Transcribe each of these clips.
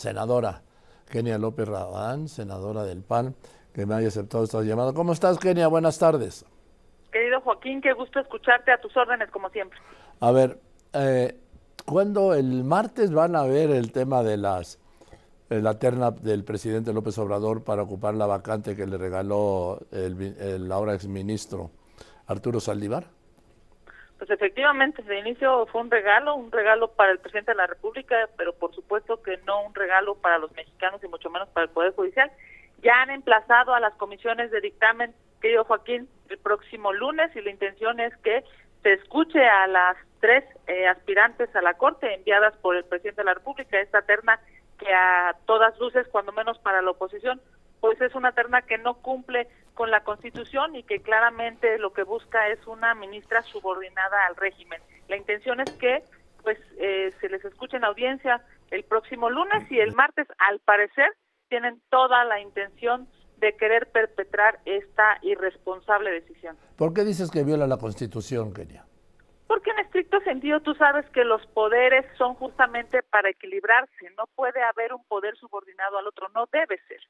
senadora Kenia López Rabán, senadora del PAN, que me haya aceptado esta llamada. ¿Cómo estás, Kenia? Buenas tardes. Querido Joaquín, qué gusto escucharte a tus órdenes, como siempre. A ver, eh, ¿cuándo el martes van a ver el tema de las la terna del presidente López Obrador para ocupar la vacante que le regaló el, el ahora exministro Arturo Saldívar? Pues efectivamente, de inicio fue un regalo, un regalo para el presidente de la República, pero por supuesto que no un regalo para los mexicanos y mucho menos para el Poder Judicial. Ya han emplazado a las comisiones de dictamen, querido Joaquín, el próximo lunes y la intención es que se escuche a las tres eh, aspirantes a la Corte enviadas por el presidente de la República, esta terna que a todas luces, cuando menos para la oposición, pues es una terna que no cumple con la Constitución y que claramente lo que busca es una ministra subordinada al régimen. La intención es que pues eh, se les escuche en audiencia el próximo lunes y el martes, al parecer, tienen toda la intención de querer perpetrar esta irresponsable decisión. ¿Por qué dices que viola la Constitución, Kenia? Porque en estricto sentido tú sabes que los poderes son justamente para equilibrarse, no puede haber un poder subordinado al otro, no debe ser.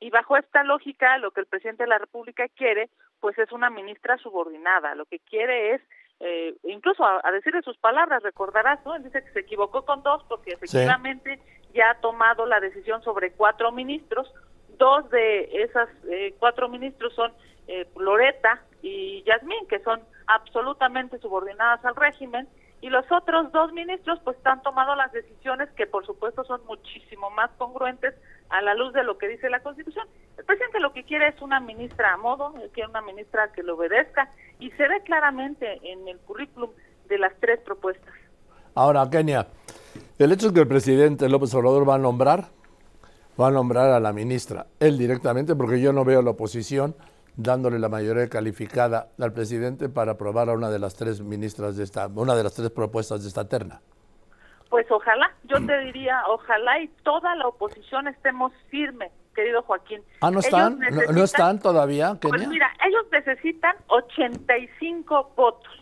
Y bajo esta lógica, lo que el presidente de la República quiere, pues es una ministra subordinada, lo que quiere es, eh, incluso a, decir de sus palabras, recordarás, ¿no? Él dice que se equivocó con dos porque efectivamente ya ha tomado la decisión sobre cuatro ministros, dos de esas eh, cuatro ministros son eh, Loreta y Yasmín, que son absolutamente subordinadas al régimen, y los otros dos ministros pues han tomado las decisiones que por supuesto son muchísimo más congruentes a la luz de lo que dice la Constitución. El presidente lo que quiere es una ministra a modo, quiere una ministra que lo obedezca y se ve claramente en el currículum de las tres propuestas. Ahora, Kenia, el hecho es que el presidente López Obrador va a nombrar, va a nombrar a la ministra, él directamente, porque yo no veo la oposición dándole la mayoría calificada al presidente para aprobar a una de las tres ministras de esta, una de las tres propuestas de esta terna. Pues ojalá, yo te diría, ojalá y toda la oposición estemos firmes, querido Joaquín. Ah, ¿no están? ¿No, están todavía, Pues mira, ellos necesitan 85 votos.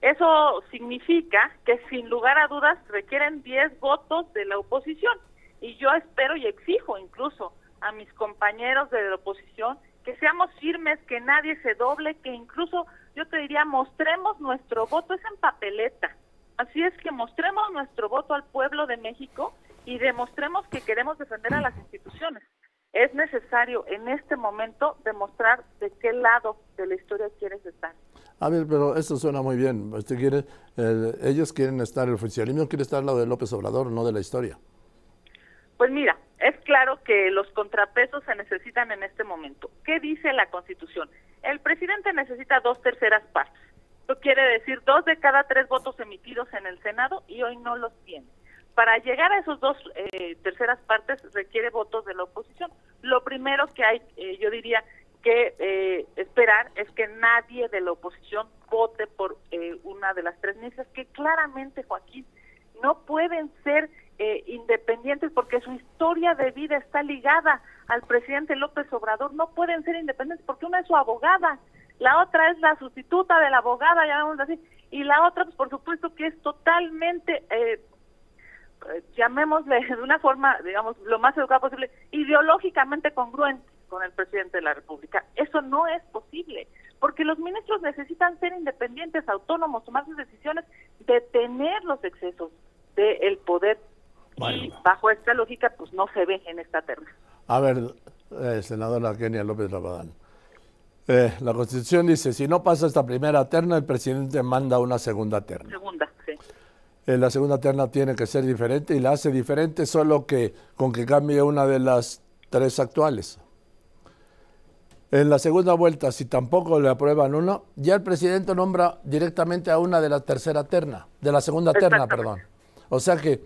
Eso significa que sin lugar a dudas requieren 10 votos de la oposición. Y yo espero y exijo incluso a mis compañeros de la oposición que seamos firmes, que nadie se doble, que incluso yo te diría mostremos nuestro voto, es en papeleta. Así es que mostremos nuestro voto al pueblo de México y demostremos que queremos defender a las instituciones. Es necesario en este momento demostrar de qué lado de la historia quieres estar. A ver, pero eso suena muy bien. Usted quiere, ellos quieren estar, el oficialismo quiere estar al lado de López Obrador, no de la historia. Pues mira, es claro que los contrapesos se necesitan en este momento. ¿Qué dice la Constitución? El presidente necesita dos terceras partes. Esto quiere decir dos de cada tres votos emitidos en el Senado y hoy no los tiene. Para llegar a esos dos eh, terceras partes requiere votos de la oposición. Lo primero que hay, eh, yo diría, que eh, esperar es que nadie de la oposición vote por una de las tres ministras que claramente, Joaquín, no pueden ser eh, independientes porque su historia de vida está ligada al presidente López Obrador. No pueden ser independientes porque una es su abogada, la otra es la sustituta de la abogada, llamémoslo así, y la otra, pues por supuesto que es totalmente, eh, eh, llamémosle de una forma, digamos, lo más educada posible, ideológicamente congruente con el presidente de la República. Eso no es posible, porque los ministros necesitan ser independientes, autónomos, tomar sus decisiones, detener los excesos del poder y bajo esta lógica, pues no se ve en esta terna. A ver, eh, senadora Kenia López Rabadán. Eh, la Constitución dice, si no pasa esta primera terna, el presidente manda una segunda terna. Segunda, sí. Eh, la segunda terna tiene que ser diferente y la hace diferente solo que con que cambie una de las tres actuales. En la segunda vuelta, si tampoco le aprueban uno, ya el presidente nombra directamente a una de la tercera terna, de la segunda terna, perdón. O sea que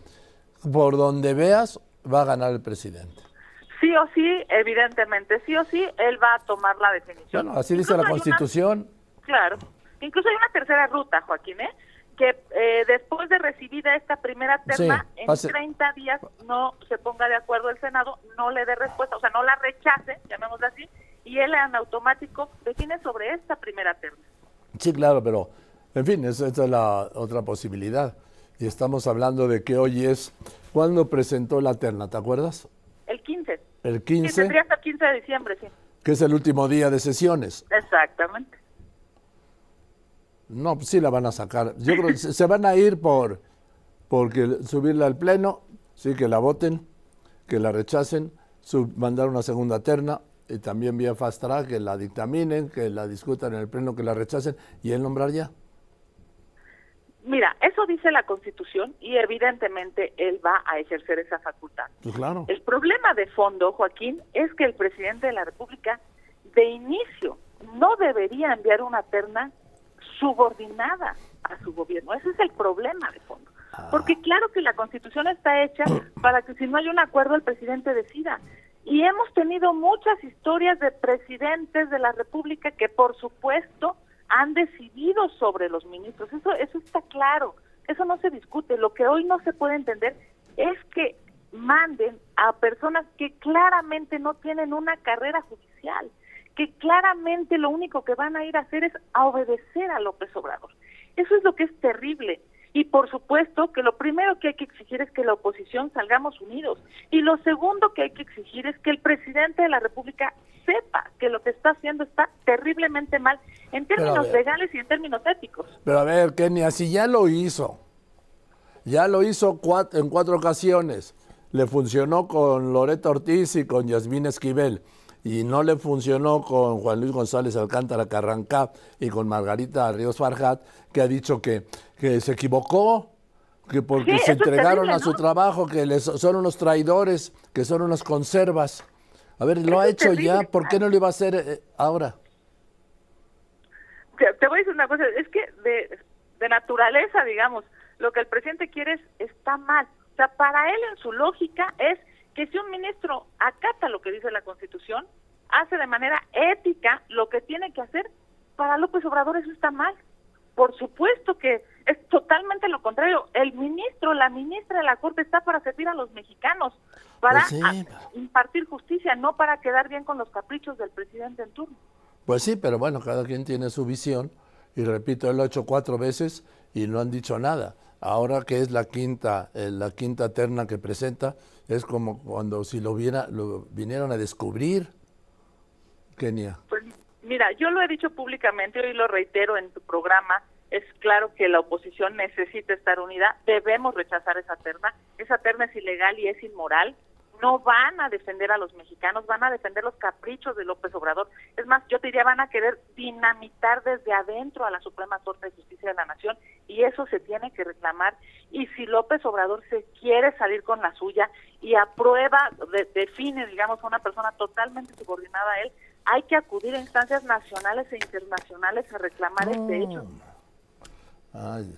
por donde veas, va a ganar el presidente. Sí o sí, evidentemente, sí o sí, él va a tomar la definición. Bueno, así dice la Constitución. claro. Incluso hay una tercera ruta, Joaquín, ¿eh? que eh, después de recibida esta primera terna, en 30 días no se ponga de acuerdo el Senado, no le dé respuesta, o sea, no la rechace, llamémosla así, y él en automático define sobre esta primera terna. Sí, claro, pero, en fin, esa es la otra posibilidad y estamos hablando de que hoy es ¿Cuándo presentó la terna? ¿Te acuerdas? El 15. El 15. Sí, tendría hasta el 15 de diciembre, sí. Que es el último día de sesiones. Exactamente. No, pues sí la van a sacar. Yo creo que se se van a ir por porque subirla al pleno, sí que la voten, que la rechacen, sub- mandar una segunda terna y también vía fast track que la dictaminen, que la discutan en el pleno, que la rechacen y él nombrar ya. Mira, eso dice la Constitución y evidentemente él va a ejercer esa facultad. Pues claro. El problema de fondo, Joaquín, es que el presidente de la República de inicio no debería enviar una terna subordinada a su gobierno. Ese es el problema de fondo. Porque claro que la Constitución está hecha para que si no hay un acuerdo el presidente decida. Y hemos tenido muchas historias de presidentes de la República que por supuesto han decidido sobre los ministros. Eso eso está claro. Eso no se discute. Lo que hoy no se puede entender es que manden a personas que claramente no tienen una carrera judicial, que claramente lo único que van a ir a hacer es a obedecer a López Obrador. Eso es lo que es terrible. Y por supuesto que lo primero que hay que exigir es que la oposición salgamos unidos. Y lo segundo que hay que exigir es que el presidente de la República sepa que lo que está haciendo está terriblemente mal en términos ver. legales y en términos éticos. Pero a ver, Kenia, si ya lo hizo, ya lo hizo en cuatro ocasiones, le funcionó con Loreto Ortiz y con Yasmín Esquivel, y no le funcionó con Juan Luis González Alcántara Carrancá y con Margarita Ríos Farjat, que ha dicho que, que se equivocó, que porque Sí, se entregaron terrible, a su trabajo, que les, son unos traidores, que son unas conservas. A ver, lo Eso ha hecho ya. ¿por qué no lo iba a hacer eh, ahora? te, te voy a decir una cosa, es que de, de naturaleza, digamos, lo que el presidente quiere es, está mal. O sea, para él en su lógica es que si un ministro acata lo que dice la Constitución, hace de manera ética lo que tiene que hacer, para López Obrador eso está mal. Por supuesto que es totalmente lo contrario. El ministro, la ministra de la Corte está para servir a los mexicanos, para Pues sí, impartir justicia, no para quedar bien con los caprichos del presidente en turno. Pues sí, pero bueno, cada quien tiene su visión y repito, él lo ha hecho cuatro veces y no han dicho nada. Ahora que es la quinta, eh, la quinta terna que presenta, es como cuando si lo viera, lo vinieron a descubrir, Kenia. Pues mira, yo lo he dicho públicamente, hoy lo reitero en tu programa, es claro que la oposición necesita estar unida, debemos rechazar esa terna, esa terna es ilegal y es inmoral, no van a defender a los mexicanos, van a defender los caprichos de López Obrador, es más, yo te diría, van a querer dinamitar desde adentro a la Suprema Corte de Justicia de la Nación y eso se tiene que reclamar y si López Obrador se quiere salir con la suya y aprueba, de- define, digamos, a una persona totalmente subordinada a él, hay que acudir a instancias nacionales e internacionales a reclamar este hecho. Ay,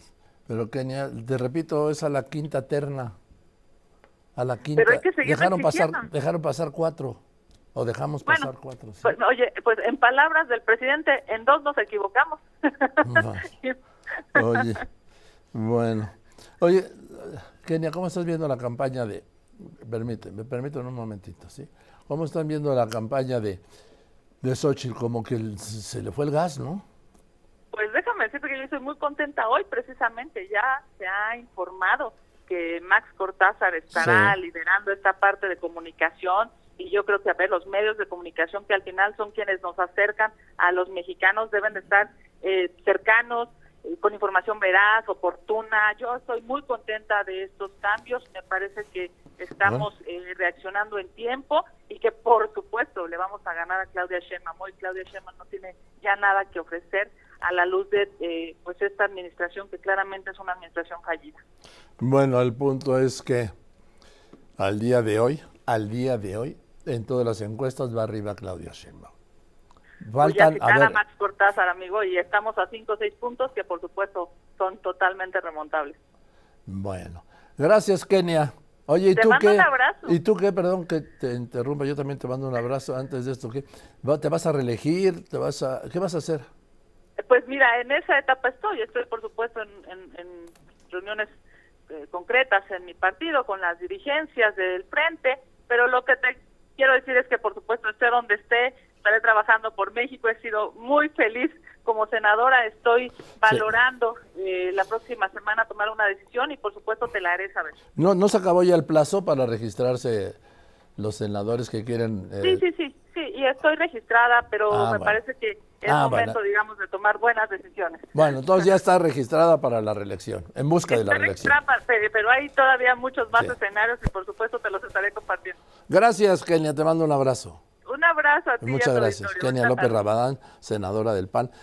pero Kenia, te repito, es a la quinta terna. A la quinta. Pero hay que seguir dejaron pasar, dejaron pasar cuatro. O dejamos Bueno, pasar cuatro. sí. Pues, oye, pues en palabras del presidente, en dos nos equivocamos. Oye, bueno. Oye, Kenia, ¿cómo estás viendo la campaña de... Permíteme, me permíteme un momentito, ¿sí? ¿Cómo están viendo la campaña de, de Xochitl? Como que se le fue el gas, ¿no? Pues déjame decirte que yo estoy muy contenta hoy, precisamente. Ya se ha informado que Max Cortázar estará Sí. liderando esta parte de comunicación y yo creo que, a ver, los medios de comunicación que al final son quienes nos acercan a los mexicanos deben de estar eh, cercanos, eh, con información veraz, oportuna. Yo estoy muy contenta de estos cambios. Me parece que estamos eh, reaccionando en tiempo y que, por supuesto, le vamos a ganar a Claudia Sheinbaum. Hoy Claudia Sheinbaum no tiene ya nada que ofrecer a la luz de eh, pues esta administración que claramente es una administración fallida. Bueno, el punto es que al día de hoy, al día de hoy, en todas las encuestas va arriba Claudia Sheinbaum. Faltan, a a, ver, Max Cortázar, amigo, y estamos a cinco o seis puntos que, por supuesto, son totalmente remontables. bueno. Gracias, Kenia. Oye, ¿y Te tú mando qué? un abrazo. ¿Y tú qué? Perdón que te interrumpa, yo también te mando un abrazo antes de esto. ¿qué? ¿Te vas a reelegir? ¿Te vas a, ¿Qué vas a hacer? Pues mira, en esa etapa estoy. Estoy, por supuesto, en, en- en reuniones eh, concretas en mi partido con las dirigencias del frente, pero lo que te quiero decir es que, por supuesto, esté donde esté, estaré trabajando por México. He sido muy feliz como senadora estoy valorando eh, la próxima semana tomar una decisión y por supuesto te la haré saber. ¿No, ¿No se acabó ya el plazo para registrarse los senadores que quieren? eh? Sí, sí, sí, estoy registrada, pero ah, me parece que es ah, momento, digamos, de tomar buenas decisiones. Bueno, entonces ya está registrada para la reelección, en busca de la reelección. Pero hay todavía muchos más escenarios y por supuesto te los estaré compartiendo. Gracias, Kenia, te mando un abrazo. Un abrazo a ti. Muchas gracias. Kenia López Rabadán, senadora del PAN.